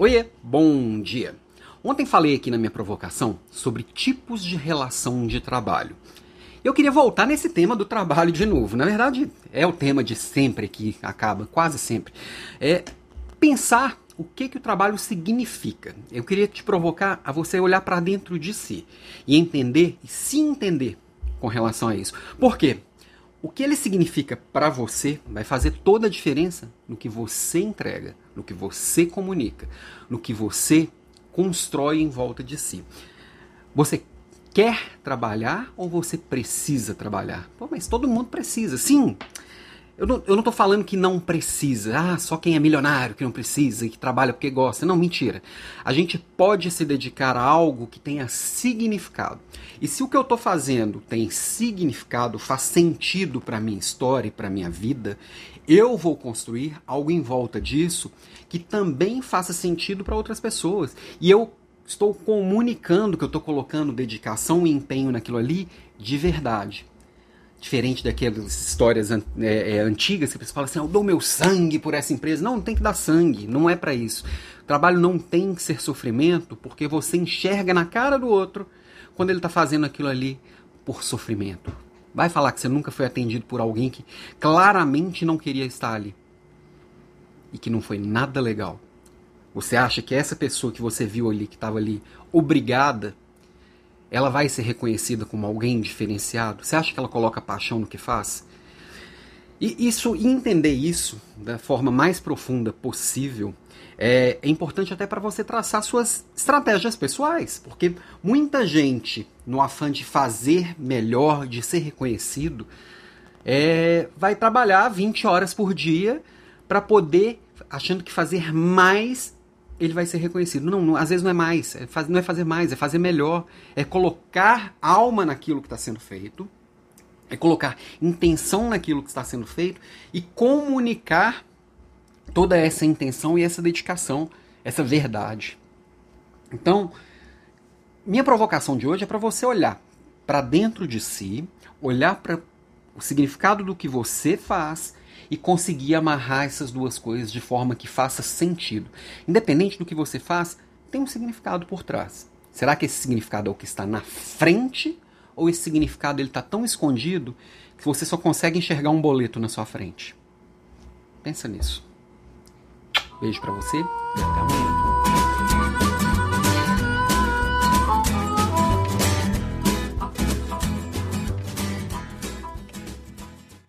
Oiê, bom dia. Ontem falei aqui na minha provocação sobre tipos de relação de trabalho. Eu queria voltar nesse tema do trabalho de novo. Na verdade, é o tema de sempre que acaba, quase sempre. É pensar o que, que o trabalho significa. Eu queria te provocar a você olhar para dentro de si e entender e se entender com relação a isso. Por quê? O que ele significa para você vai fazer toda a diferença no que você entrega, no que você comunica, no que você constrói em volta de si. Você quer trabalhar ou você precisa trabalhar? Pô, mas todo mundo precisa. Sim, eu não, eu não tô falando que não precisa. Ah, só quem é milionário que não precisa e que trabalha porque gosta. Não, mentira. A gente pode se dedicar a algo que tenha significado. E se o que eu tô fazendo tem significado, faz sentido para minha história e para minha vida, eu vou construir algo em volta disso que também faça sentido para outras pessoas. E eu estou comunicando que eu estou colocando dedicação e empenho naquilo ali de verdade. Diferente daquelas histórias é, é, antigas que você fala assim, eu dou meu sangue por essa empresa. Não, não tem que dar sangue, não é para isso. O trabalho não tem que ser sofrimento porque você enxerga na cara do outro quando ele está fazendo aquilo ali por sofrimento. Vai falar que você nunca foi atendido por alguém que claramente não queria estar ali e que não foi nada legal. Você acha que essa pessoa que você viu ali, que estava ali, obrigada ela vai ser reconhecida como alguém diferenciado? Você acha que ela coloca paixão no que faz? E isso, entender isso da forma mais profunda possível é, é importante até para você traçar suas estratégias pessoais, porque muita gente, no afã de fazer melhor, de ser reconhecido, é, vai trabalhar 20 horas por dia para poder, achando que fazer mais ele vai ser reconhecido. Não, não, às vezes não é mais, é faz, não é fazer mais, é fazer melhor, é colocar alma naquilo que está sendo feito, é colocar intenção naquilo que está sendo feito e comunicar toda essa intenção e essa dedicação, essa verdade. Então, minha provocação de hoje é para você olhar para dentro de si, olhar para o significado do que você faz e conseguir amarrar essas duas coisas de forma que faça sentido. Independente do que você faz, tem um significado por trás. Será que esse significado é o que está na frente ou esse significado ele está tão escondido que você só consegue enxergar um boleto na sua frente? Pensa nisso. Beijo para você e até amanhã.